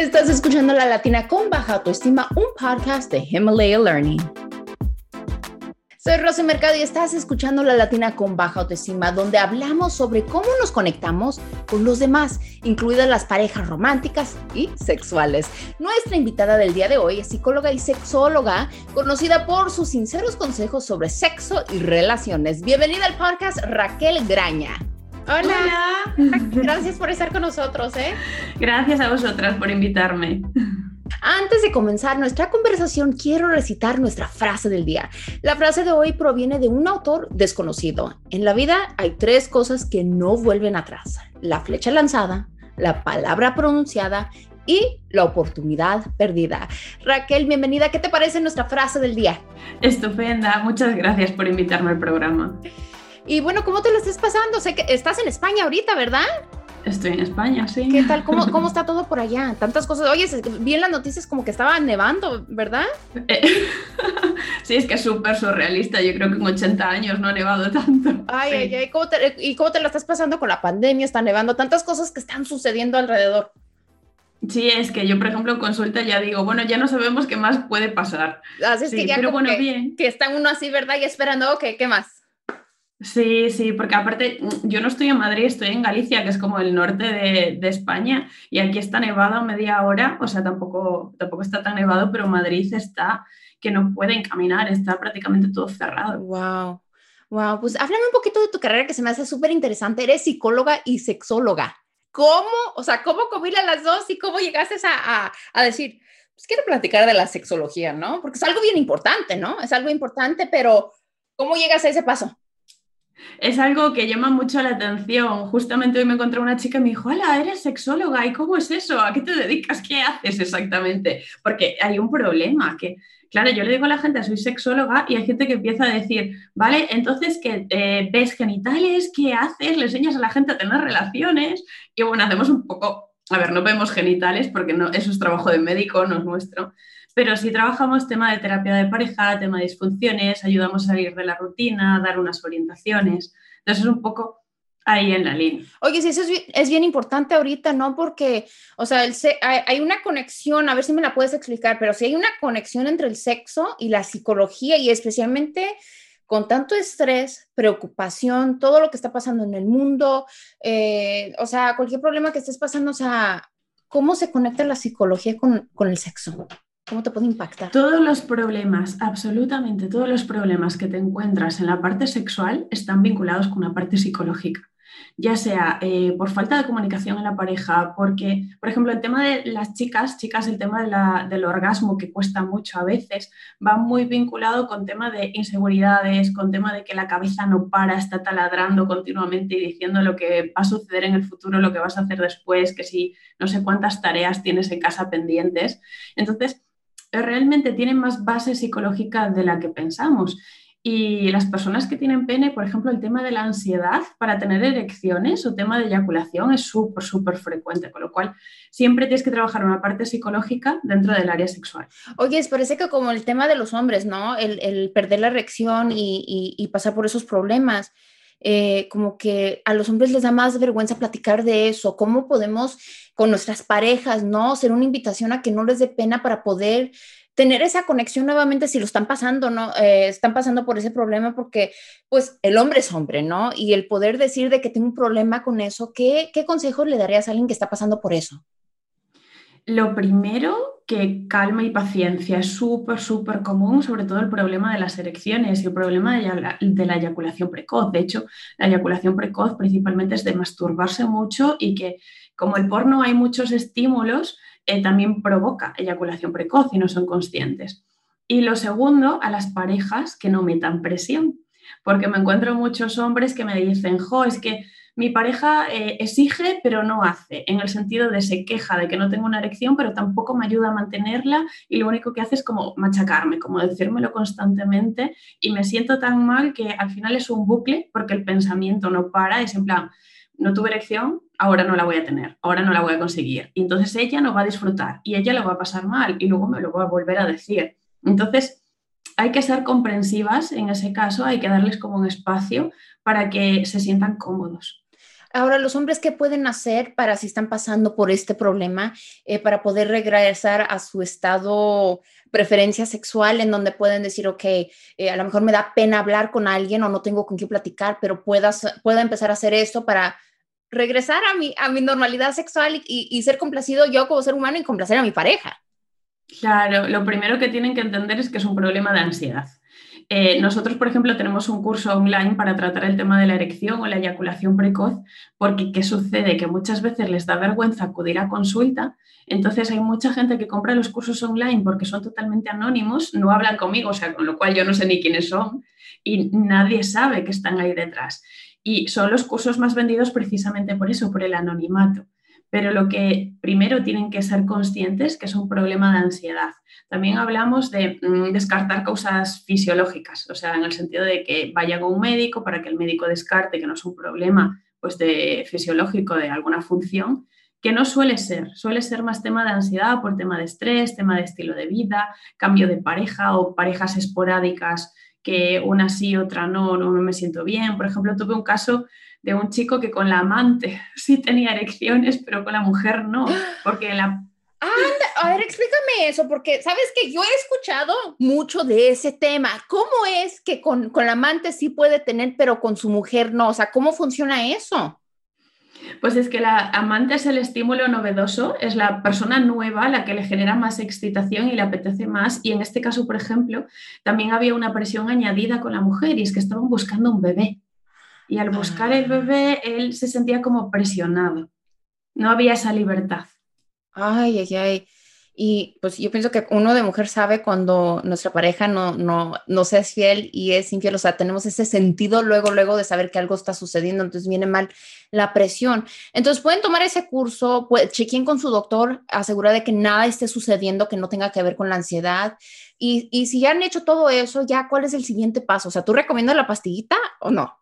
Estás escuchando La Latina con Baja Autoestima, un podcast de Himalaya Learning. Soy Rosy Mercado y estás escuchando La Latina con Baja Autoestima, donde hablamos sobre cómo nos conectamos con los demás, incluidas las parejas románticas y sexuales. Nuestra invitada del día de hoy es psicóloga y sexóloga, conocida por sus sinceros consejos sobre sexo y relaciones. Bienvenida al podcast Raquel Graña. Hola. Gracias por estar con nosotros, ¿eh? Gracias a vosotras por invitarme. Antes de comenzar nuestra conversación, quiero recitar nuestra frase del día. La frase de hoy proviene de un autor desconocido. En la vida hay tres cosas que no vuelven atrás. La flecha lanzada, la palabra pronunciada y la oportunidad perdida. Raquel, bienvenida. ¿Qué te parece nuestra frase del día? Estupenda. Muchas gracias por invitarme al programa. Y bueno, ¿cómo te lo estás pasando? Sé que estás en España ahorita, ¿verdad? Estoy en España, sí. ¿Qué tal? ¿Cómo, cómo está todo por allá? Tantas cosas. Oye, vi en las noticias como que estaba nevando, ¿verdad? Eh, sí, es que es súper surrealista. Yo creo que en 80 años no ha nevado tanto. Ay, ay, ay. ¿cómo te, ¿Y cómo te lo estás pasando con la pandemia? Está nevando. Tantas cosas que están sucediendo alrededor. Sí, es que yo, por ejemplo, consulta ya digo, bueno, ya no sabemos qué más puede pasar. Así es que ya pero bueno, bien. que está uno así, ¿verdad? Y esperando, ok, ¿qué más? Sí, sí, porque aparte yo no estoy en Madrid, estoy en Galicia, que es como el norte de, España, y aquí está nevado media hora, o sea, tampoco, tampoco está tan nevado, pero Madrid está que no pueden caminar, está prácticamente todo cerrado. Wow, wow, pues háblame un poquito de tu carrera que se me hace súper interesante, eres psicóloga y sexóloga. ¿Cómo, o sea, cómo combinas las dos y cómo llegaste a, a decir, pues quiero platicar de la sexología, ¿no? Porque es algo bien importante, ¿no? Es algo importante, pero ¿cómo llegas a ese paso? Es algo que llama mucho la atención. Justamente hoy me encontré una chica y me dijo, hola, eres sexóloga, ¿y cómo es eso? ¿A qué te dedicas? ¿Qué haces exactamente? Porque hay un problema que, claro, yo le digo a la gente, soy sexóloga y hay gente que empieza a decir, vale, entonces que eh, ves genitales, ¿qué haces? Le enseñas a la gente a tener relaciones y bueno, hacemos un poco, a ver, no vemos genitales porque no, eso es trabajo de médico, no es nuestro pero si trabajamos tema de terapia de pareja, tema de disfunciones, ayudamos a salir de la rutina, dar unas orientaciones. Entonces es un poco ahí en la línea. Oye, sí, eso es bien, importante ahorita, ¿no? Porque, o sea, hay, una conexión, a ver si me la puedes explicar, pero si hay una conexión entre el sexo y la psicología y especialmente con tanto estrés, preocupación, todo lo que está pasando en el mundo, eh, o sea, cualquier problema que estés pasando, o sea, ¿cómo se conecta la psicología con, con el sexo? ¿Cómo te puede impactar? Todos los problemas, absolutamente todos los problemas que te encuentras en la parte sexual están vinculados con una parte psicológica ya sea eh, por falta de comunicación en la pareja, porque, por ejemplo, el tema de las chicas, chicas, el tema del orgasmo que cuesta mucho a veces, va muy vinculado con tema de inseguridades, con tema de que la cabeza no para, está taladrando continuamente y diciendo lo que va a suceder en el futuro, lo que vas a hacer después, que si no sé cuántas tareas tienes en casa pendientes. Entonces, realmente tienen más base psicológica de la que pensamos. Y las personas que tienen pene, por ejemplo, el tema de la ansiedad para tener erecciones o tema de eyaculación es súper, súper frecuente, con lo cual siempre tienes que trabajar una parte psicológica dentro del área sexual. Oye, es parece que como el tema de los hombres, ¿no? El, perder la erección y, pasar por esos problemas. Eh, como que a los hombres les da más vergüenza platicar de eso, cómo podemos con nuestras parejas, ¿no? Ser una invitación a que no les dé pena para poder tener esa conexión nuevamente si lo están pasando, ¿no? Eh, están pasando por ese problema porque, pues, el hombre es hombre, ¿no? Y el poder decir de que tengo un problema con eso, ¿qué, qué consejos le darías a alguien que está pasando por eso? Lo primero, que calma y paciencia. Es súper, súper común, sobre todo el problema de las erecciones y el problema de la eyaculación precoz. De hecho, la eyaculación precoz principalmente es de masturbarse mucho y que como el porno hay muchos estímulos, eh, también provoca eyaculación precoz y no son conscientes. Y lo segundo, a las parejas que no metan presión, porque me encuentro muchos hombres que me dicen, jo, es que mi pareja eh, exige pero no hace, en el sentido de se queja de que no tengo una erección, pero tampoco me ayuda a mantenerla y lo único que hace es como machacarme, como decírmelo constantemente y me siento tan mal que al final es un bucle porque el pensamiento no para, es en plan, no tuve erección, ahora no la voy a tener, ahora no la voy a conseguir. Y entonces ella no va a disfrutar y ella lo va a pasar mal y luego me lo va a volver a decir. Entonces, hay que ser comprensivas en ese caso, hay que darles como un espacio para que se sientan cómodos. Ahora, los hombres, ¿qué pueden hacer para si están pasando por este problema, eh, para poder regresar a su estado preferencia sexual en donde pueden decir, ok, eh, a lo mejor me da pena hablar con alguien o no tengo con quién platicar, pero puedas, pueda empezar a hacer esto para regresar a mi, a mi normalidad sexual y, ser complacido yo como ser humano y complacer a mi pareja. Claro, lo primero que tienen que entender es que es un problema de ansiedad. Eh, nosotros, por ejemplo, tenemos un curso online para tratar el tema de la erección o la eyaculación precoz, porque ¿qué sucede? Que muchas veces les da vergüenza acudir a consulta, entonces hay mucha gente que compra los cursos online porque son totalmente anónimos, no hablan conmigo, o sea, con lo cual yo no sé ni quiénes son y nadie sabe que están ahí detrás. Y son los cursos más vendidos precisamente por eso, por el anonimato. Pero lo que primero tienen que ser conscientes que es un problema de ansiedad. También hablamos de mm, descartar causas fisiológicas, o sea, en el sentido de que vayan a un médico para que el médico descarte que no es un problema pues, de, fisiológico de alguna función, que no suele ser, suele ser más tema de ansiedad por tema de estrés, tema de estilo de vida, cambio de pareja o parejas esporádicas que una sí, otra no, no, me siento bien. Por ejemplo, tuve un caso de un chico que con la amante sí tenía erecciones, pero con la mujer no, porque la... a ver, explícame eso, porque sabes que yo he escuchado mucho de ese tema. ¿Cómo es que con, con la amante sí puede tener, pero con su mujer no? O sea, ¿cómo funciona eso? Pues es que la amante es el estímulo novedoso, es la persona nueva la que le genera más excitación y le apetece más. Y en este caso, por ejemplo, también había una presión añadida con la mujer y es que estaban buscando un bebé. Y al buscar el bebé, él se sentía como presionado. No había esa libertad. Ay, ay, ay. Y pues yo pienso que uno de mujer sabe cuando nuestra pareja no, no, no sea fiel y es infiel, o sea, tenemos ese sentido luego, luego de saber que algo está sucediendo, entonces viene mal la presión. Entonces pueden tomar ese curso, pues, chequen con su doctor, asegura de que nada esté sucediendo que no tenga que ver con la ansiedad. Y, y si ya han hecho todo eso, ya, ¿cuál es el siguiente paso? O sea, ¿tú recomiendas la pastillita o no?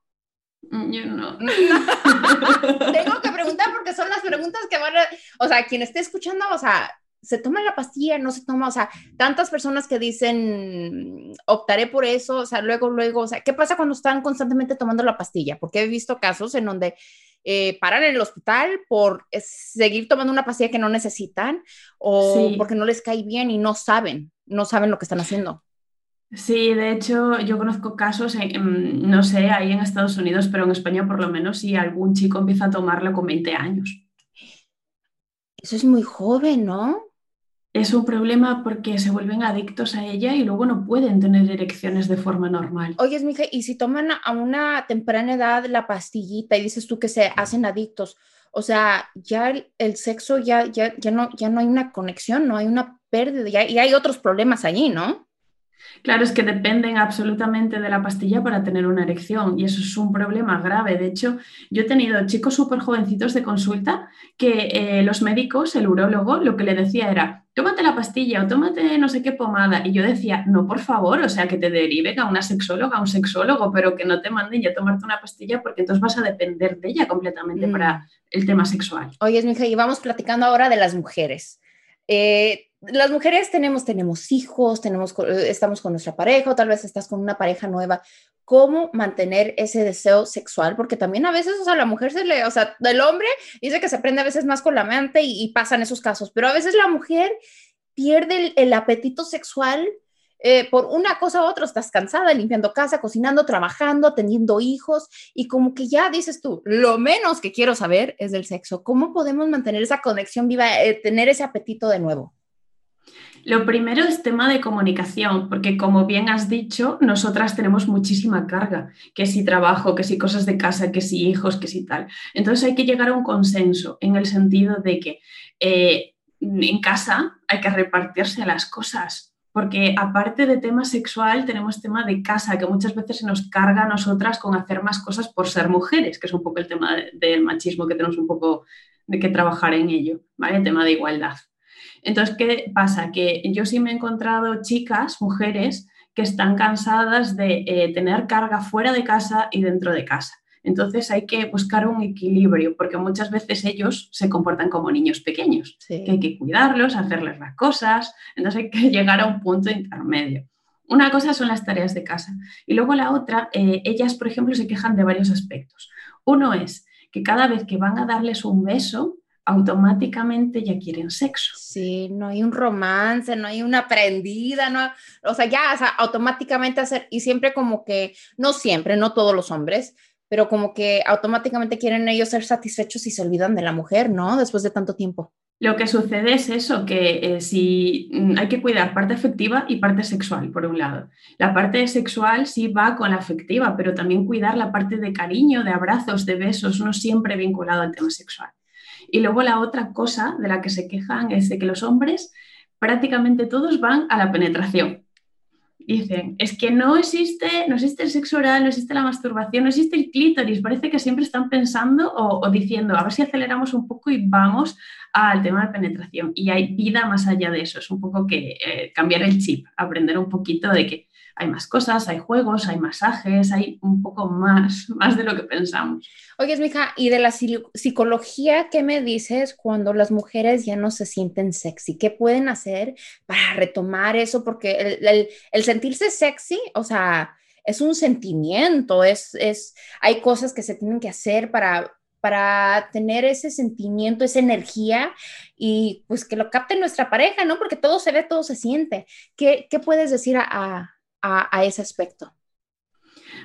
Mm, yo no. Tengo que preguntar porque son las preguntas que van a, o sea, quien esté escuchando, o sea, se toma la pastilla, no se toma, o sea, tantas personas que dicen, optaré por eso, o sea, luego, luego, o sea, ¿qué pasa cuando están constantemente tomando la pastilla? Porque he visto casos en donde eh, paran en el hospital por seguir tomando una pastilla que no necesitan o porque no les cae bien y no saben, no saben lo que están haciendo. Sí, de hecho, yo conozco casos, no sé, ahí en Estados Unidos, pero en España por lo menos, si algún chico empieza a tomarlo con 20 años. Eso es muy joven, ¿no? es un problema porque se vuelven adictos a ella y luego no pueden tener erecciones de forma normal. Oye, mija, y si toman a una temprana edad la pastillita y dices tú que se hacen adictos, o sea, ya el, sexo ya, ya, ya, no, ya no hay una conexión, no hay una pérdida, ya, y hay otros problemas allí, ¿no? Claro, es que dependen absolutamente de la pastilla para tener una erección y eso es un problema grave. De hecho, yo he tenido chicos súper jovencitos de consulta que eh, los médicos, el urólogo, lo que le decía era, tómate la pastilla o tómate no sé qué pomada. Y yo decía, no, por favor, o sea, que te deriven a una sexóloga, a un sexólogo, pero que no te manden ya a tomarte una pastilla porque entonces vas a depender de ella completamente mm. para el tema sexual. Oye, mija, y vamos platicando ahora de las mujeres. Eh, las mujeres tenemos, tenemos hijos, tenemos, eh, estamos con nuestra pareja o tal vez estás con una pareja nueva. ¿Cómo mantener ese deseo sexual? Porque también a veces, o sea, la mujer se le, o sea, del hombre dice que se prende a veces más con la mente y, pasan esos casos, pero a veces la mujer pierde el, apetito sexual eh, por una cosa u otra, estás cansada, limpiando casa, cocinando, trabajando, teniendo hijos y como que ya dices tú, lo menos que quiero saber es del sexo. ¿Cómo podemos mantener esa conexión viva, eh, tener ese apetito de nuevo? Lo primero es tema de comunicación, porque como bien has dicho, nosotras tenemos muchísima carga, que si trabajo, que si cosas de casa, que si hijos, que si tal. Entonces hay que llegar a un consenso en el sentido de que eh, en casa hay que repartirse las cosas, porque aparte de tema sexual tenemos tema de casa, que muchas veces se nos carga a nosotras con hacer más cosas por ser mujeres, que es un poco el tema del machismo que tenemos un poco de que trabajar en ello, ¿vale? El tema de igualdad. Entonces, ¿qué pasa? Que yo sí me he encontrado chicas, mujeres, que están cansadas de eh, tener carga fuera de casa y dentro de casa. Entonces hay que buscar un equilibrio, porque muchas veces ellos se comportan como niños pequeños, que hay que cuidarlos, hacerles las cosas, entonces hay que llegar a un punto intermedio. Una cosa son las tareas de casa y luego la otra, eh, ellas, por ejemplo, se quejan de varios aspectos. Uno es que cada vez que van a darles un beso, automáticamente ya quieren sexo. Sí, no hay un romance, no hay una prendida, no, o sea, ya o sea, automáticamente hacer, y siempre como que, no siempre, no todos los hombres, pero como que automáticamente quieren ellos ser satisfechos y se olvidan de la mujer, ¿no? Después de tanto tiempo. Lo que sucede es eso, que eh, si mm, hay que cuidar parte afectiva y parte sexual, por un lado. La parte sexual sí va con la afectiva, pero también cuidar la parte de cariño, de abrazos, de besos, no siempre vinculado al tema sexual. Y luego la otra cosa de la que se quejan es de que los hombres prácticamente todos van a la penetración dicen, es que no existe, no existe el sexo oral, no existe la masturbación, no existe el clítoris. Parece que siempre están pensando o, diciendo, a ver si aceleramos un poco y vamos al tema de penetración. Y hay vida más allá de eso. Es un poco que eh, cambiar el chip, aprender un poquito de que hay más cosas, hay juegos, hay masajes, hay un poco más, más de lo que pensamos. Oye, mija, ¿y de la psicología qué me dices cuando las mujeres ya no se sienten sexy? ¿Qué pueden hacer para retomar eso? Porque el, sentirse sexy, o sea, es un sentimiento, es, es, hay cosas que se tienen que hacer para, para tener ese sentimiento, esa energía y pues que lo capte nuestra pareja, ¿no? Porque todo se ve, todo se siente. ¿Qué, qué puedes decir a, a, ese aspecto.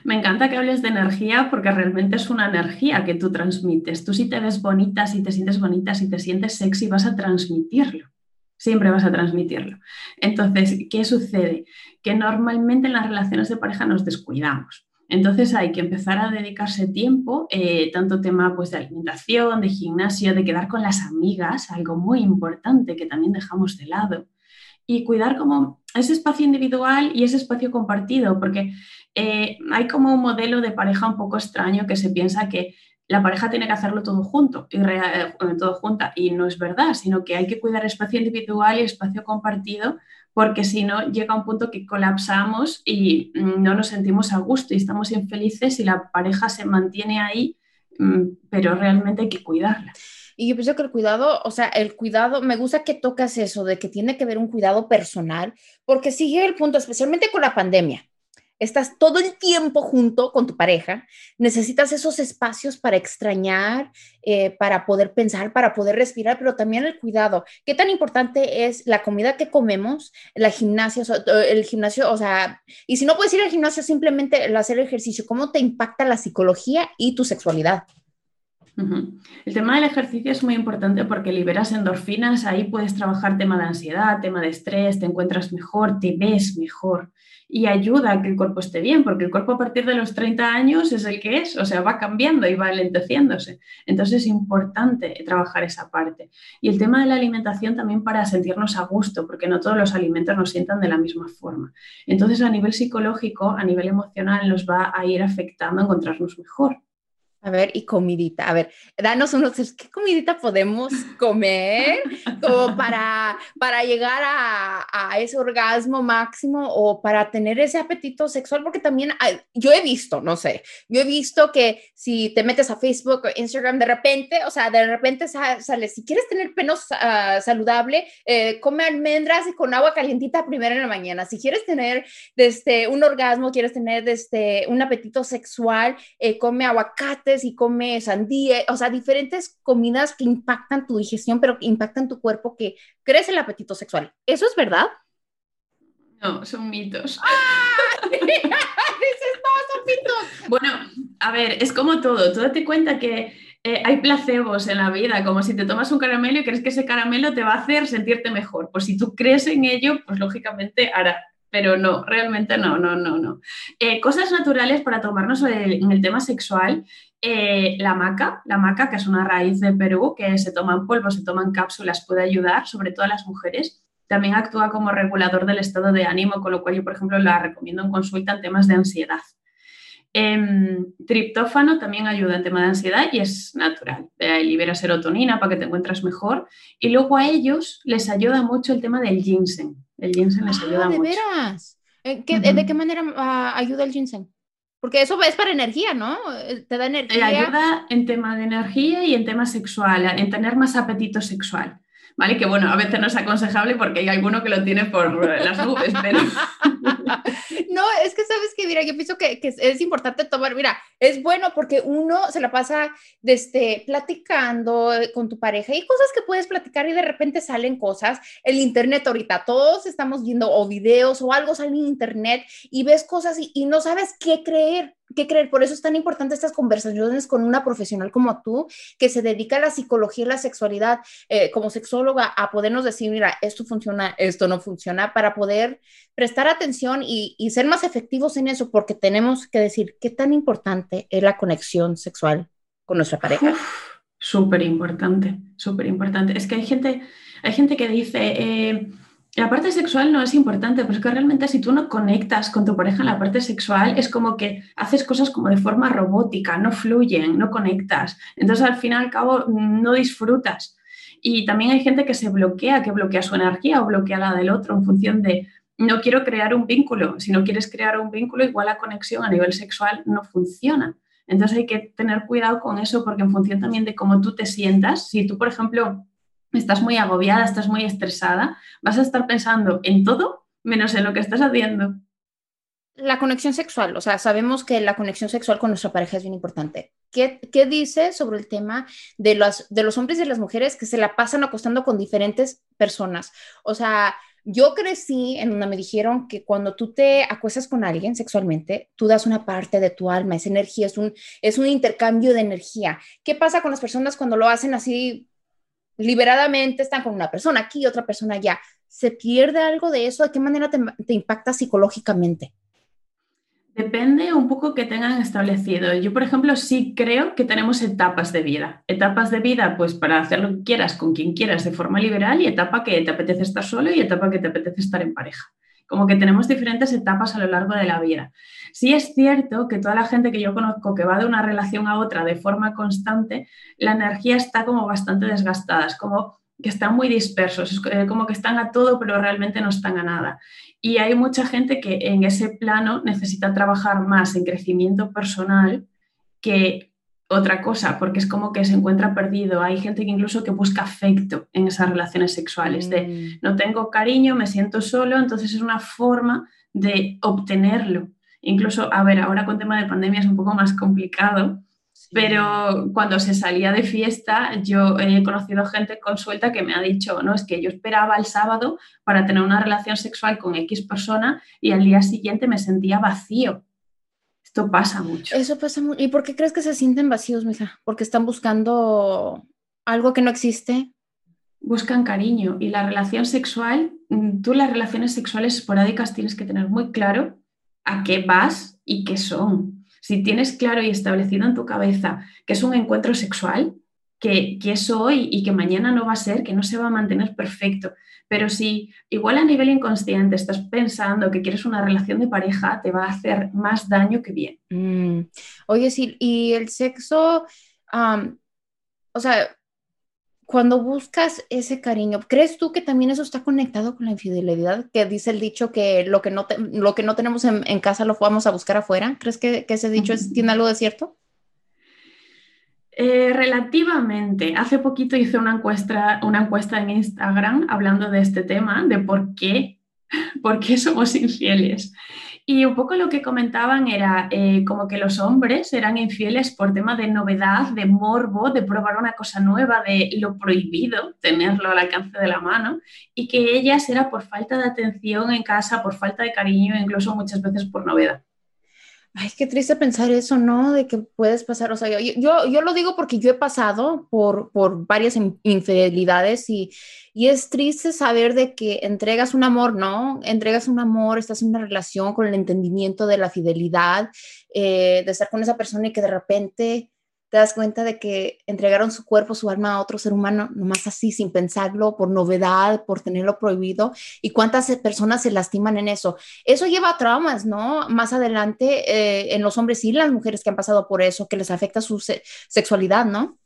Me encanta que hables de energía porque realmente es una energía que tú transmites. Tú si te ves bonita, si te sientes bonita, si te sientes sexy, vas a transmitirlo. Siempre vas a transmitirlo. Entonces, ¿qué sucede? Que normalmente en las relaciones de pareja nos descuidamos. Entonces hay que empezar a dedicarse tiempo, eh, tanto tema pues, de alimentación, de gimnasio, de quedar con las amigas, algo muy importante que también dejamos de lado y cuidar como ese espacio individual y ese espacio compartido, porque eh, hay como un modelo de pareja un poco extraño que se piensa que la pareja tiene que hacerlo todo junto y eh, todo junta y no es verdad, sino que hay que cuidar espacio individual y espacio compartido porque si no llega un punto que colapsamos y mm, no nos sentimos a gusto y estamos infelices y la pareja se mantiene ahí, mm, pero realmente hay que cuidarla. Y yo pienso que el cuidado, o sea, el cuidado, me gusta que tocas eso de que tiene que haber un cuidado personal, porque sigue el punto, especialmente con la pandemia. Estás todo el tiempo junto con tu pareja, necesitas esos espacios para extrañar, eh, para poder pensar, para poder respirar, pero también el cuidado. ¿Qué tan importante es la comida que comemos, la gimnasia, el gimnasio, o sea, y si no puedes ir al gimnasio, simplemente el hacer ejercicio, ¿cómo te impacta la psicología y tu sexualidad? El tema del ejercicio es muy importante porque liberas endorfinas, ahí puedes trabajar tema de ansiedad, tema de estrés, te encuentras mejor, te ves mejor y ayuda a que el cuerpo esté bien, porque el cuerpo a partir de los 30 años es el que es, o sea, va cambiando y va alenteciéndose. Entonces es importante trabajar esa parte. Y el tema de la alimentación también para sentirnos a gusto, porque no todos los alimentos nos sientan de la misma forma. Entonces a nivel psicológico, a nivel emocional, nos va a ir afectando a encontrarnos mejor. A ver, y comidita. A ver, danos unos, ¿qué comidita podemos comer como para, para llegar a, a, ese orgasmo máximo o para tener ese apetito sexual? Porque también yo he visto, no sé, yo he visto que si te metes a Facebook o Instagram de repente, o sea, de repente sale, si quieres tener penos uh, saludable, eh, come almendras y con agua calientita primero en la mañana. Si quieres tener desde, un orgasmo, quieres tener desde, un apetito sexual, eh, come aguacate y come sandía, o sea, diferentes comidas que impactan tu digestión, pero que impactan tu cuerpo, que crece el apetito sexual. ¿Eso es verdad? No, son mitos. ¡Ah! Dices, no, son mitos. Bueno, a ver, es como todo. Tú date cuenta que eh, hay placebos en la vida, como si te tomas un caramelo y crees que ese caramelo te va a hacer sentirte mejor. Pues si tú crees en ello, pues lógicamente hará pero no, realmente no, no, no, no. Eh, cosas naturales para tomarnos en el tema sexual. Eh, la maca, la maca, que es una raíz de Perú, que se toma en polvo, se toma en cápsulas, puede ayudar, sobre todo a las mujeres. También actúa como regulador del estado de ánimo, con lo cual yo, por ejemplo, la recomiendo en consulta en temas de ansiedad. Em, triptófano también ayuda en tema de ansiedad y es natural. Eh, libera serotonina para que te encuentres mejor. Y luego a ellos les ayuda mucho el tema del ginseng. El ginseng les ah, ayuda ¿de mucho. veras? ¿De qué manera ah, ayuda el ginseng? Porque eso es para energía, ¿no? Eh, te da energía. ayuda en tema de energía y en tema sexual, en tener más apetito sexual. ¿Vale? Que bueno, a veces no es aconsejable porque hay alguno que lo tiene por las nubes, pero... no, es que sabes que mira, yo pienso que, es importante tomar, mira, es bueno porque uno se la pasa este, platicando eh, con tu pareja y cosas que puedes platicar y de repente salen cosas. El internet ahorita, todos estamos viendo o videos o algo sale en internet y ves cosas y no sabes qué creer qué creer. Por eso es tan importante estas conversaciones con una profesional como tú, que se dedica a la psicología y la sexualidad eh, como sexóloga, a podernos decir, mira, esto funciona, esto no funciona, para poder prestar atención y, ser más efectivos en eso, porque tenemos que decir qué tan importante es la conexión sexual con nuestra pareja. Súper importante, súper importante. Es que hay gente, hay gente que dice... Eh, la parte sexual no es importante, pero es que realmente si tú no conectas con tu pareja en la parte sexual, es como que haces cosas como de forma robótica, no fluyen, no conectas. Entonces, al fin y al cabo, no disfrutas. Y también hay gente que se bloquea, que bloquea su energía o bloquea la del otro en función de no quiero crear un vínculo. Si no quieres crear un vínculo, igual la conexión a nivel sexual no funciona. Entonces hay que tener cuidado con eso porque en función también de cómo tú te sientas, si tú, por ejemplo, estás muy agobiada, estás muy estresada, vas a estar pensando en todo menos en lo que estás haciendo. La conexión sexual, o sea, sabemos que la conexión sexual con nuestra pareja es bien importante. ¿Qué, qué dice sobre el tema de los, de los hombres y las mujeres que se la pasan acostando con diferentes personas? O sea, yo crecí en donde me dijeron que cuando tú te acuestas con alguien sexualmente, tú das una parte de tu alma, esa energía, es un, es un intercambio de energía. ¿Qué pasa con las personas cuando lo hacen así liberadamente están con una persona aquí, otra persona allá. ¿Se pierde algo de eso? ¿De qué manera te, impacta psicológicamente? Depende un poco que tengan establecido. Yo, por ejemplo, sí creo que tenemos etapas de vida. Etapas de vida, pues para hacer lo que quieras, con quien quieras, de forma liberal, y etapa que te apetece estar solo y etapa que te apetece estar en pareja como que tenemos diferentes etapas a lo largo de la vida. Sí es cierto que toda la gente que yo conozco que va de una relación a otra de forma constante, la energía está como bastante desgastada, es como que están muy dispersos, es eh, como que están a todo pero realmente no están a nada. Y hay mucha gente que en ese plano necesita trabajar más en crecimiento personal que otra cosa, porque es como que se encuentra perdido. Hay gente que incluso que busca afecto en esas relaciones sexuales, de mm. no tengo cariño, me siento solo, entonces es una forma de obtenerlo. Incluso, a ver, ahora con tema de pandemia es un poco más complicado, pero cuando se salía de fiesta, yo he conocido gente consuelta que me ha dicho, no, es que yo esperaba el sábado para tener una relación sexual con X persona y al día siguiente me sentía vacío esto pasa mucho. Eso pasa mucho. ¿Y por qué crees que se sienten vacíos, mija? Porque están buscando algo que no existe. Buscan cariño y la relación sexual, mm, tú las relaciones sexuales esporádicas tienes que tener muy claro a qué vas y qué son. Si tienes claro y establecido en tu cabeza que es un encuentro sexual, que, que es hoy y que mañana no va a ser, que no se va a mantener perfecto, pero si igual a nivel inconsciente estás pensando que quieres una relación de pareja, te va a hacer más daño que bien. Mm. Oye, sí, y el sexo, o sea, cuando buscas ese cariño, ¿crees tú que también eso está conectado con la infidelidad? Que dice el dicho que lo que no, lo que no tenemos en, casa lo vamos a buscar afuera. ¿Crees que, ese dicho tiene algo de cierto? Eh, relativamente. Hace poquito hice una encuesta, una encuesta en Instagram hablando de este tema, de por qué, por qué somos infieles. Y un poco lo que comentaban era eh, como que los hombres eran infieles por tema de novedad, de morbo, de probar una cosa nueva, de lo prohibido, tenerlo al alcance de la mano, y que ellas era por falta de atención en casa, por falta de cariño, incluso muchas veces por novedad. Ay, qué triste pensar eso, ¿no? De que puedes pasar, o sea, yo, yo, lo digo porque yo he pasado por, por varias infidelidades y, y es triste saber de que entregas un amor, ¿no? Entregas un amor, estás en una relación con el entendimiento de la fidelidad, eh, de estar con esa persona y que de repente te das cuenta de que entregaron su cuerpo, su alma a otro ser humano, nomás así, sin pensarlo, por novedad, por tenerlo prohibido, y cuántas personas se lastiman en eso. Eso lleva a traumas, ¿no? Más adelante eh, en los hombres y las mujeres que han pasado por eso, que les afecta su sexualidad, ¿no?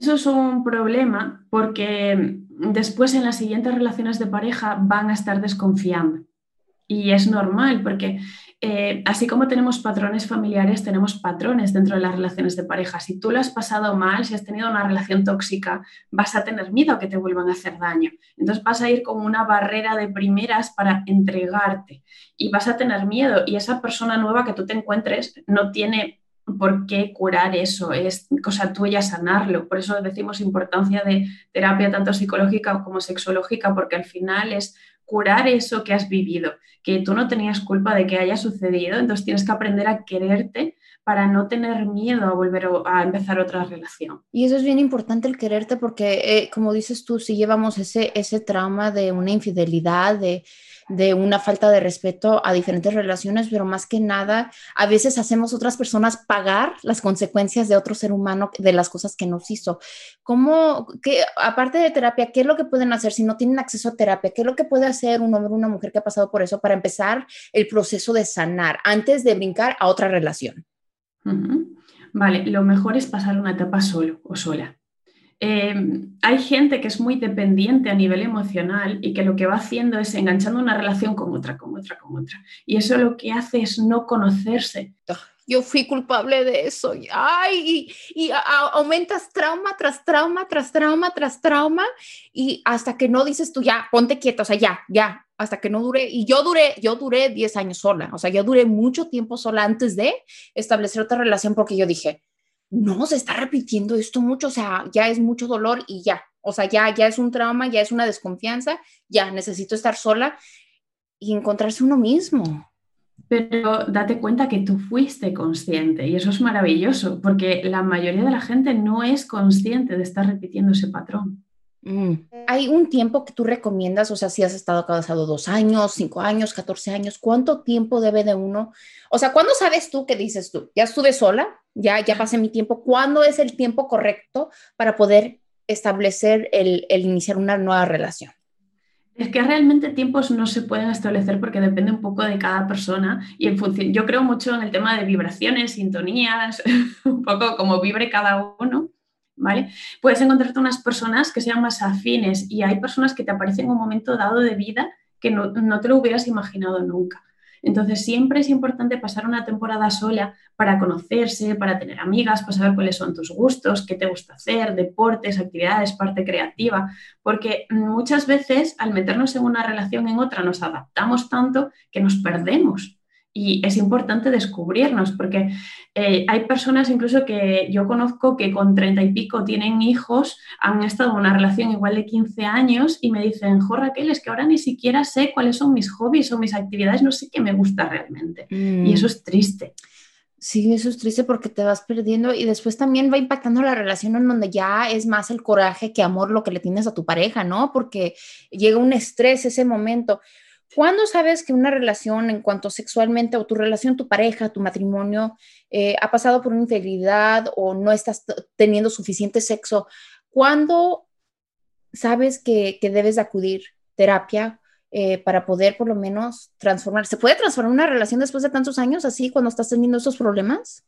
Eso es un problema porque después en las siguientes relaciones de pareja van a estar desconfiando Y es normal porque eh, así como tenemos patrones familiares, tenemos patrones dentro de las relaciones de pareja. Si tú lo has pasado mal, si has tenido una relación tóxica, vas a tener miedo a que te vuelvan a hacer daño. Entonces vas a ir con una barrera de primeras para entregarte y vas a tener miedo y esa persona nueva que tú te encuentres no tiene por qué curar eso, es cosa tuya sanarlo. Por eso decimos importancia de terapia tanto psicológica como sexológica, porque al final es curar eso que has vivido, que tú no tenías culpa de que haya sucedido, entonces tienes que aprender a quererte para no tener miedo a volver a empezar otra relación. Y eso es bien importante el quererte porque, eh, como dices tú, si llevamos ese, ese trauma de una infidelidad, de, de una falta de respeto a diferentes relaciones, pero más que nada, a veces hacemos otras personas pagar las consecuencias de otro ser humano, de las cosas que nos hizo. ¿Cómo, que, aparte de terapia, qué es lo que pueden hacer si no tienen acceso a terapia? ¿Qué es lo que puede hacer un hombre o una mujer que ha pasado por eso para empezar el proceso de sanar antes de brincar a otra relación? Vale, lo mejor es pasar una etapa solo o sola. Em, hay gente que es muy dependiente a nivel emocional y que lo que va haciendo es enganchando una relación con otra, con otra, con otra. Y eso lo que hace es no conocerse. Yo fui culpable de eso. Ay, y, aumentas trauma tras trauma, tras trauma, tras trauma, y hasta que no dices tú, ya, ponte quieto, o sea, ya, ya, hasta que no dure. Y yo duré, yo duré 10 años sola, o sea, yo duré mucho tiempo sola antes de establecer otra relación porque yo dije, no, se está repitiendo esto mucho, o sea, ya es mucho dolor y ya, o sea, ya, ya es un trauma, ya es una desconfianza, ya necesito estar sola y encontrarse uno mismo. Pero date cuenta que tú fuiste consciente y eso es maravilloso, porque la mayoría de la gente no es consciente de estar repitiendo ese patrón. Mm. ¿Hay un tiempo que tú recomiendas? O sea, si has estado casado dos años, cinco años, catorce años, ¿cuánto tiempo debe de uno? O sea, ¿cuándo sabes tú que dices tú? Ya estuve sola, ya, ya pasé mi tiempo. ¿Cuándo es el tiempo correcto para poder establecer el, el iniciar una nueva relación? Es que realmente tiempos no se pueden establecer porque depende un poco de cada persona y en función, yo creo mucho en el tema de vibraciones, sintonías, un poco como vibre cada uno. ¿Vale? Puedes encontrarte unas personas que sean más afines y hay personas que te aparecen en un momento dado de vida que no, te lo hubieras imaginado nunca. Entonces siempre es importante pasar una temporada sola para conocerse, para tener amigas, para saber cuáles son tus gustos, qué te gusta hacer, deportes, actividades, parte creativa, porque muchas veces al meternos en una relación en otra nos adaptamos tanto que nos perdemos y es importante descubrirnos, porque eh, hay personas incluso que yo conozco que con treinta y pico tienen hijos, han estado en una relación igual de 15 años y me dicen, jo Raquel, es que ahora ni siquiera sé cuáles son mis hobbies o mis actividades, no sé qué me gusta realmente. Y eso mm. es triste. Sí, eso es triste porque te vas perdiendo y después también va impactando la relación en donde ya es más el coraje que amor lo que le tienes a tu pareja, ¿no? Porque llega un estrés ese momento. ¿Cuándo sabes que una relación en cuanto sexualmente o tu relación, tu pareja, tu matrimonio eh, ha pasado por una infidelidad o no estás teniendo suficiente sexo? ¿Cuándo sabes que, debes de acudir terapia eh, para poder por lo menos transformar? ¿Se puede transformar una relación después de tantos años así cuando estás teniendo esos problemas?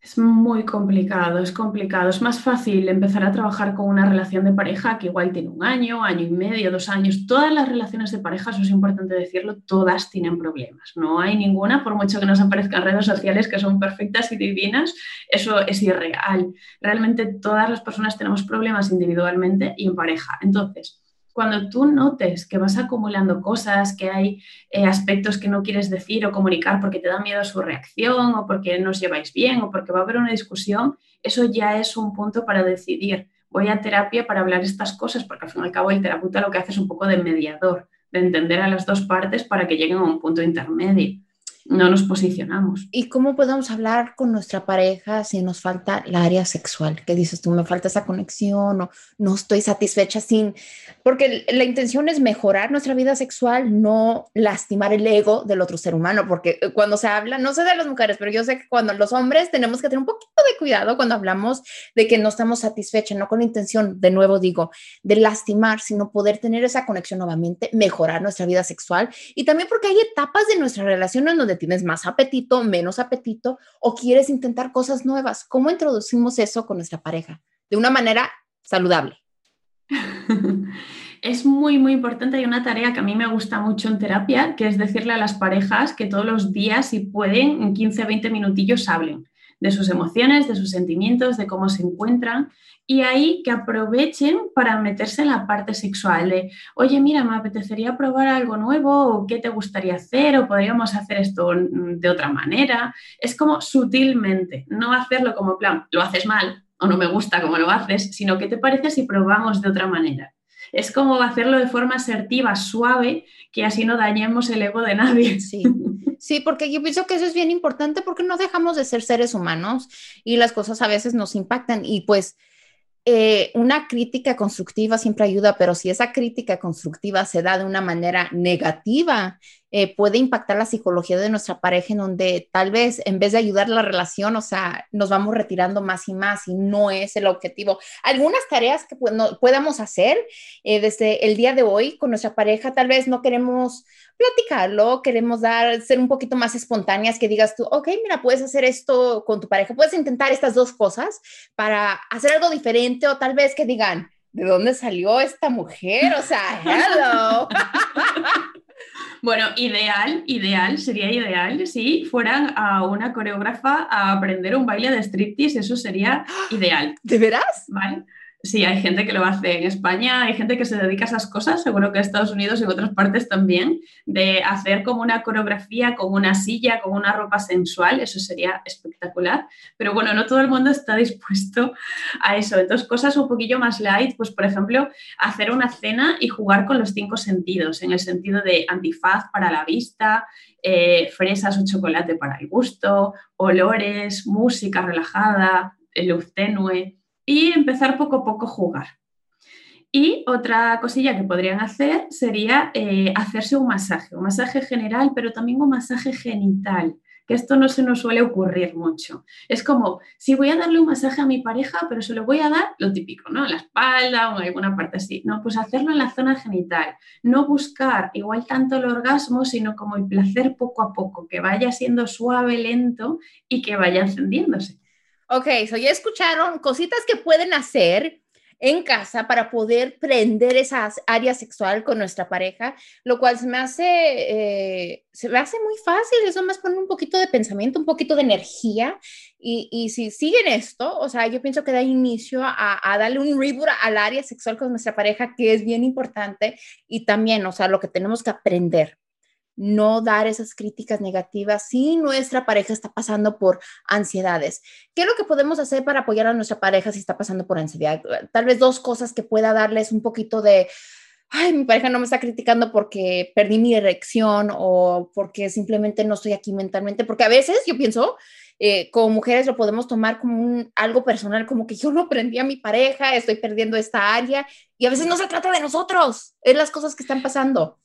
Es muy complicado, es complicado. Es más fácil empezar a trabajar con una relación de pareja que igual tiene un año, año y medio, dos años. Todas las relaciones de pareja, eso es importante decirlo, todas tienen problemas. No hay ninguna, por mucho que nos aparezcan redes sociales que son perfectas y divinas, eso es irreal. Realmente todas las personas tenemos problemas individualmente y en pareja. Entonces, cuando tú notes que vas acumulando cosas, que hay eh, aspectos que no quieres decir o comunicar porque te da miedo su reacción o porque no os lleváis bien o porque va a haber una discusión, eso ya es un punto para decidir. Voy a terapia para hablar estas cosas porque al fin y al cabo el terapeuta lo que hace es un poco de mediador, de entender a las dos partes para que lleguen a un punto intermedio no nos posicionamos. ¿Y cómo podemos hablar con nuestra pareja si nos falta el área sexual? ¿Qué dices tú? Me falta esa conexión o no estoy satisfecha sin... Porque la intención es mejorar nuestra vida sexual, no lastimar el ego del otro ser humano, porque eh, cuando se habla, no sé de las mujeres, pero yo sé que cuando los hombres tenemos que tener un poquito de cuidado cuando hablamos de que no estamos satisfechos, no con la intención, de nuevo digo, de lastimar, sino poder tener esa conexión nuevamente, mejorar nuestra vida sexual y también porque hay etapas de nuestra relación en donde tienes más apetito, menos apetito o quieres intentar cosas nuevas. ¿Cómo introducimos eso con nuestra pareja? De una manera saludable. Es muy, muy importante. Hay una tarea que a mí me gusta mucho en terapia, que es decirle a las parejas que todos los días, si pueden, en 15, 20 minutillos hablen de sus emociones, de sus sentimientos, de cómo se encuentran y ahí que aprovechen para meterse en la parte sexual de, oye, mira, me apetecería probar algo nuevo o qué te gustaría hacer o podríamos hacer esto de otra manera. Es como sutilmente, no hacerlo como plan, lo haces mal o no me gusta como lo haces, sino qué te parece si probamos de otra manera. Es como hacerlo de forma asertiva, suave, que así no dañemos el ego de nadie. Sí. Sí, porque yo pienso que eso es bien importante porque no dejamos de ser seres humanos y las cosas a veces nos impactan y pues eh, una crítica constructiva siempre ayuda, pero si esa crítica constructiva se da de una manera negativa, eh, puede impactar la psicología de nuestra pareja en donde tal vez en vez de ayudar la relación, o sea, nos vamos retirando más y más y no es el objetivo. Algunas tareas que podamos hacer eh, desde el día de hoy con nuestra pareja, tal vez no queremos platicarlo, queremos dar, ser un poquito más espontáneas, que digas tú, ok, mira, puedes hacer esto con tu pareja, puedes intentar estas dos cosas para hacer algo diferente o tal vez que digan, ¿de dónde salió esta mujer? O sea, hello. Bueno, ideal, ideal, sería ideal si fueran a una coreógrafa a aprender un baile de striptease, eso sería ideal. ¿De veras? ¿Vale? Sí, hay gente que lo hace en España, hay gente que se dedica a esas cosas, seguro que en Estados Unidos y en otras partes también, de hacer como una coreografía con una silla, con una ropa sensual, eso sería espectacular. Pero bueno, no todo el mundo está dispuesto a eso. Entonces, cosas un poquillo más light, pues por ejemplo, hacer una cena y jugar con los cinco sentidos, en el sentido de antifaz para la vista, eh, fresas o chocolate para el gusto, olores, música relajada, luz tenue y empezar poco a poco a jugar. Y otra cosilla que podrían hacer sería eh, hacerse un masaje, un masaje general, pero también un masaje genital, que esto no se nos suele ocurrir mucho. Es como, si voy a darle un masaje a mi pareja, pero se lo voy a dar lo típico, ¿no? En la espalda o en alguna parte así. No, pues hacerlo en la zona genital. No buscar igual tanto el orgasmo, sino como el placer poco a poco, que vaya siendo suave, lento y que vaya encendiéndose. Ok, so ya escucharon cositas que pueden hacer en casa para poder prender esa área sexual con nuestra pareja, lo cual se me hace, eh, se me hace muy fácil, eso más poner un poquito de pensamiento, un poquito de energía, y, y si siguen esto, o sea, yo pienso que da inicio a, a, darle un reboot al área sexual con nuestra pareja, que es bien importante, y también, o sea, lo que tenemos que aprender, no dar esas críticas negativas si nuestra pareja está pasando por ansiedades. ¿Qué es lo que podemos hacer para apoyar a nuestra pareja si está pasando por ansiedad? Tal vez dos cosas que pueda darles un poquito de, ay, mi pareja no me está criticando porque perdí mi erección o porque simplemente no estoy aquí mentalmente, porque a veces yo pienso, eh, como mujeres lo podemos tomar como algo personal, como que yo no aprendí a mi pareja, estoy perdiendo esta área y a veces no se trata de nosotros, es las cosas que están pasando.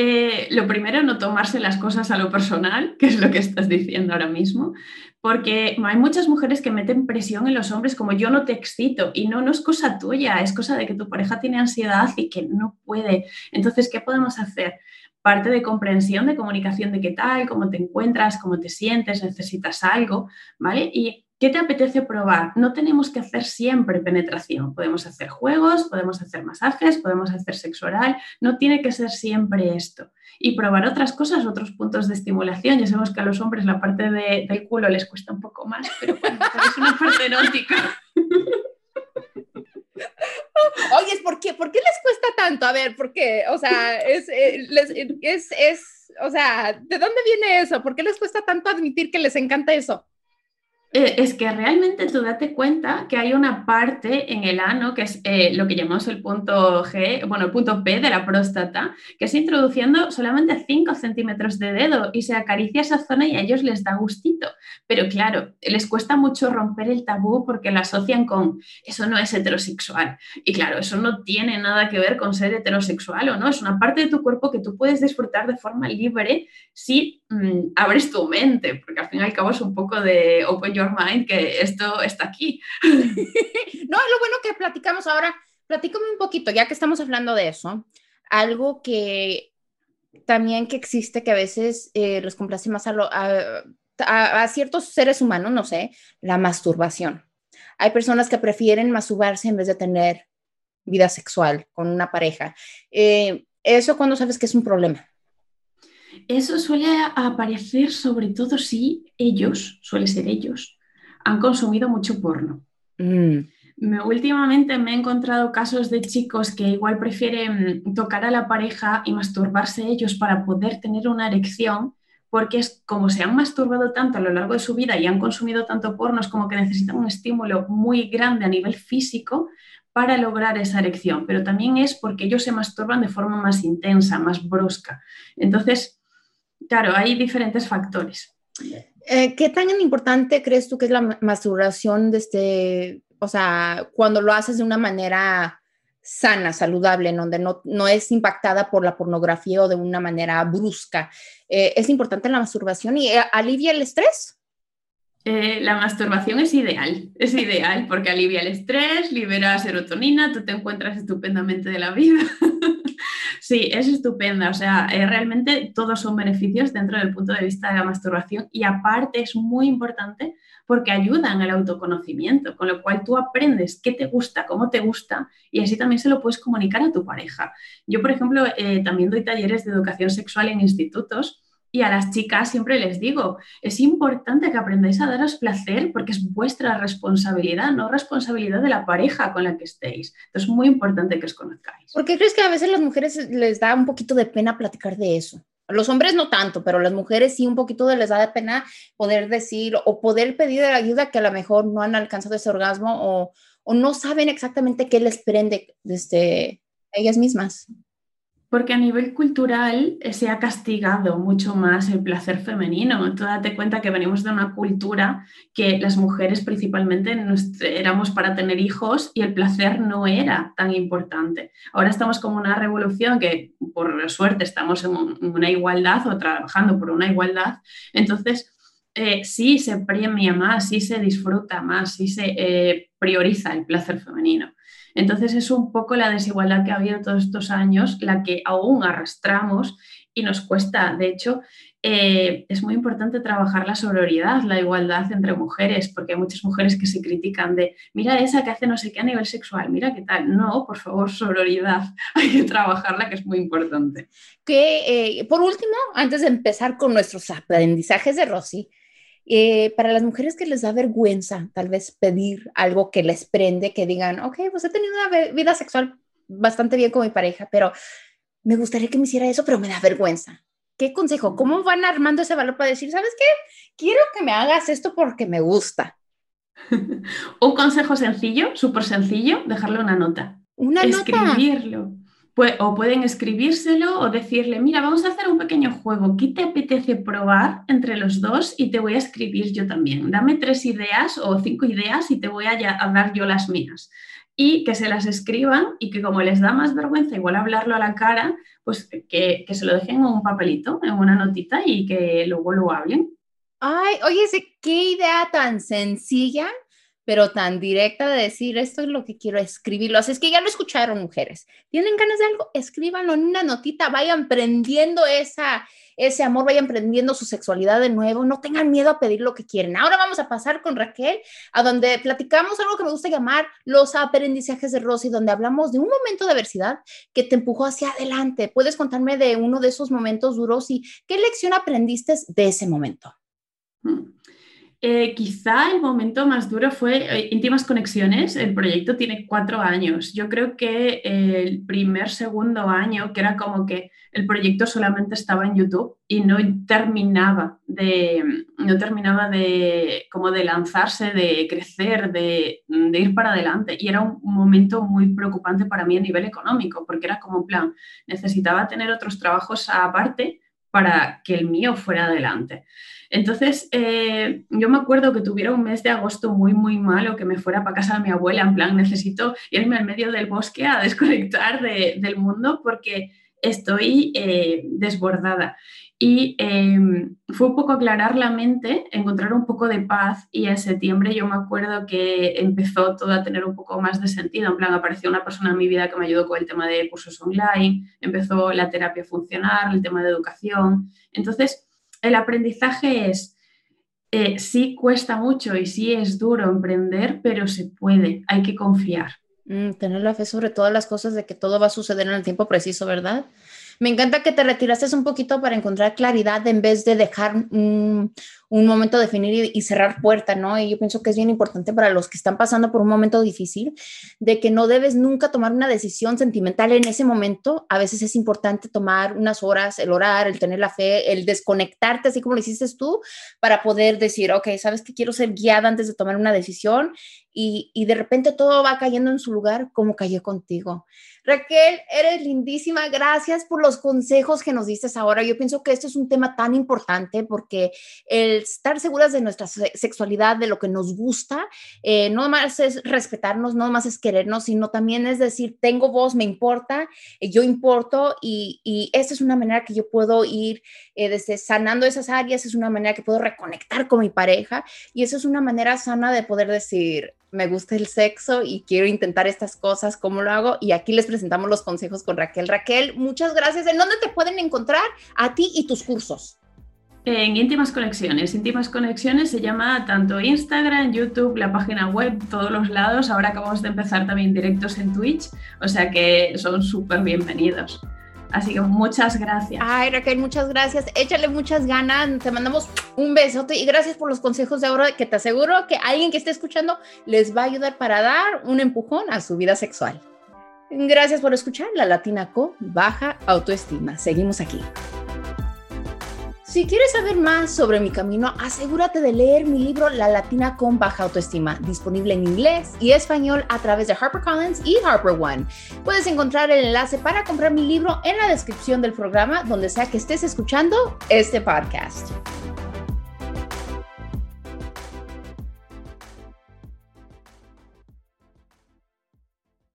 Eh, lo primero, no tomarse las cosas a lo personal, que es lo que estás diciendo ahora mismo, porque hay muchas mujeres que meten presión en los hombres como yo no te excito y no, no es cosa tuya, es cosa de que tu pareja tiene ansiedad y que no puede. Entonces, ¿qué podemos hacer? Parte de comprensión, de comunicación de qué tal, cómo te encuentras, cómo te sientes, necesitas algo, ¿vale? Y ¿Qué te apetece probar? No tenemos que hacer siempre penetración. Podemos hacer juegos, podemos hacer masajes, podemos hacer sexo oral. No tiene que ser siempre esto. Y probar otras cosas, otros puntos de estimulación. Ya sabemos que a los hombres la parte del culo les cuesta un poco más, pero es una parte erótica. Oye, ¿por qué? ¿Por qué les cuesta tanto? A ver, ¿por qué? O sea, es, eh, es, es, o sea, ¿de dónde viene eso? ¿Por qué les cuesta tanto admitir que les encanta eso? Eh, es que realmente tú date cuenta que hay una parte en el ano, que es eh, lo que llamamos el punto G, bueno, el punto P de la próstata, que es introduciendo solamente 5 centímetros de dedo y se acaricia esa zona y a ellos les da gustito. Pero claro, les cuesta mucho romper el tabú porque lo asocian con eso no es heterosexual. Y claro, eso no tiene nada que ver con ser heterosexual o no, es una parte de tu cuerpo que tú puedes disfrutar de forma libre si mm, abres tu mente, porque al fin y al cabo es un poco de your mind que esto está aquí. no, lo bueno que platicamos ahora, platícame un poquito, ya que estamos hablando de eso, algo que también que existe que a veces eh, les complace más a, a, a, ciertos seres humanos, no sé, la masturbación. Hay personas que prefieren masturbarse en vez de tener vida sexual con una pareja. Eh, ¿Eso cuando sabes que es un problema? Eso suele aparecer sobre todo si ellos, suele ser ellos, han consumido mucho porno. Mm. Me, últimamente me he encontrado casos de chicos que igual prefieren tocar a la pareja y masturbarse ellos para poder tener una erección, porque es como se han masturbado tanto a lo largo de su vida y han consumido tanto porno, es como que necesitan un estímulo muy grande a nivel físico para lograr esa erección, pero también es porque ellos se masturban de forma más intensa, más brusca. Entonces, claro, hay diferentes factores. Eh, ¿Qué tan importante crees tú que es la masturbación este o sea, cuando lo haces de una manera sana, saludable, en donde no, no es impactada por la pornografía o de una manera brusca. Eh, ¿Es importante la masturbación y eh, alivia el estrés? Eh, la masturbación es ideal, es ideal porque alivia el estrés, libera serotonina, tú te encuentras estupendamente de la vida. sí, es estupenda, o sea, realmente todos son beneficios dentro del punto de vista de la masturbación y aparte es muy importante porque ayudan al autoconocimiento, con lo cual tú aprendes qué te gusta, cómo te gusta y así también se lo puedes comunicar a tu pareja. Yo, por ejemplo, eh, también doy talleres de educación sexual en institutos. Y a las chicas siempre les digo, es importante que aprendáis a daros placer porque es vuestra responsabilidad, no responsabilidad de la pareja con la que estéis. Entonces es muy importante que os conozcáis. ¿Por qué crees que a veces las mujeres les da un poquito de pena platicar de eso? Los hombres no tanto, pero las mujeres sí un poquito les da de pena poder decir o poder pedir ayuda que a lo mejor no han alcanzado ese orgasmo o, o no saben exactamente qué les prende desde ellas mismas. Porque a nivel cultural eh, se ha castigado mucho más el placer femenino. Tú date cuenta que venimos de una cultura que las mujeres principalmente éramos para tener hijos y el placer no era tan importante. Ahora estamos como una revolución que por suerte estamos en una igualdad o trabajando por una igualdad. Entonces, eh, sí se premia más, sí se disfruta más, sí se eh, prioriza el placer femenino. Entonces es un poco la desigualdad que ha habido todos estos años, la que aún arrastramos y nos cuesta. De hecho, eh, es muy importante trabajar la sororidad, la igualdad entre mujeres, porque hay muchas mujeres que se critican de, mira esa que hace no sé qué a nivel sexual, mira qué tal. No, por favor, sororidad, hay que trabajarla, que es muy importante. Que, eh, por último, antes de empezar con nuestros aprendizajes de Rosy, eh, para las mujeres que les da vergüenza tal vez pedir algo que les prende, que digan, ok, pues he tenido una vida sexual bastante bien con mi pareja, pero me gustaría que me hiciera eso, pero me da vergüenza. ¿Qué consejo? ¿Cómo van armando ese valor para decir, sabes qué? Quiero que me hagas esto porque me gusta. Un consejo sencillo, súper sencillo, dejarle una nota. Una Escribirlo o pueden escribírselo o decirle, mira, vamos a hacer un pequeño juego, ¿qué te apetece probar entre los dos? Y te voy a escribir yo también. Dame tres ideas o cinco ideas y te voy a, dar yo las mías. Y que se las escriban y que como les da más vergüenza igual hablarlo a la cara, pues que, que se lo dejen en un papelito, en una notita y que luego lo hablen. Ay, oye, qué idea tan sencilla pero tan directa de decir esto es lo que quiero escribirlo. Así es que ya lo escucharon, mujeres. ¿Tienen ganas de algo? Escríbanlo en una notita, vayan prendiendo esa, ese amor, vayan prendiendo su sexualidad de nuevo, no tengan miedo a pedir lo que quieren. Ahora vamos a pasar con Raquel, a donde platicamos algo que me gusta llamar los aprendizajes de Rosy, donde hablamos de un momento de adversidad que te empujó hacia adelante. ¿Puedes contarme de uno de esos momentos duros y qué lección aprendiste de ese momento? Hmm. Eh, quizá el momento más duro fue eh, Íntimas Conexiones. El proyecto tiene cuatro años. Yo creo que el primer, segundo año, que era como que el proyecto solamente estaba en YouTube y no terminaba de, no terminaba de, como de lanzarse, de crecer, de, de ir para adelante. Y era un momento muy preocupante para mí a nivel económico, porque era como un plan, necesitaba tener otros trabajos aparte para que el mío fuera adelante. Entonces, eh, yo me acuerdo que tuviera un mes de agosto muy, muy malo, que me fuera para casa de mi abuela, en plan, necesito irme al medio del bosque a desconectar del mundo porque estoy eh, desbordada. Y em, fue un poco aclarar la mente, encontrar un poco de paz y en septiembre yo me acuerdo que empezó todo a tener un poco más de sentido, en plan apareció una persona en mi vida que me ayudó con el tema de cursos online, empezó la terapia a funcionar, el tema de educación. Entonces, el aprendizaje es, eh, sí cuesta mucho y sí es duro emprender, pero se puede, hay que confiar. Mm, tener la fe sobre todas las cosas de que todo va a suceder en el tiempo preciso, ¿verdad? Me encanta que te retiraste un poquito para encontrar claridad en vez de dejar un, un momento de definir y, cerrar puerta, ¿no? Y yo pienso que es bien importante para los que están pasando por un momento difícil, de que no debes nunca tomar una decisión sentimental en ese momento. A veces es importante tomar unas horas, el orar, el tener la fe, el desconectarte, así como lo hiciste tú, para poder decir, ok, sabes que quiero ser guiada antes de tomar una decisión y, y de repente todo va cayendo en su lugar como cayó contigo. Raquel, eres lindísima. Gracias por los consejos que nos diste ahora. Yo pienso que este es un tema tan importante porque el estar seguras de nuestra sexualidad, de lo que nos gusta, eh, no más es respetarnos, no más es querernos, sino también es decir, tengo voz, me importa, eh, yo importo y, y, esta es una manera que yo puedo ir eh, desde sanando esas áreas, es una manera que puedo reconectar con mi pareja y eso es una manera sana de poder decir, me gusta el sexo y quiero intentar estas cosas, ¿cómo lo hago? Y aquí les presentamos los consejos con Raquel. Raquel, muchas gracias. ¿En dónde te pueden encontrar a ti y tus cursos? En Íntimas Conexiones. Íntimas Conexiones se llama tanto Instagram, YouTube, la página web, todos los lados. Ahora acabamos de empezar también directos en Twitch, o sea que son súper bienvenidos. Así que muchas gracias. Ay, Raquel, muchas gracias. Échale muchas ganas. Te mandamos un besote y gracias por los consejos de ahora que te aseguro que alguien que esté escuchando les va a ayudar para dar un empujón a su vida sexual. Gracias por escuchar La Latina Co. Baja Autoestima. Seguimos aquí. Si quieres saber más sobre mi camino, asegúrate de leer mi libro La Latina con Baja Autoestima, disponible en inglés y español a través de HarperCollins y HarperOne. Puedes encontrar el enlace para comprar mi libro en la descripción del programa, donde sea que estés escuchando este podcast.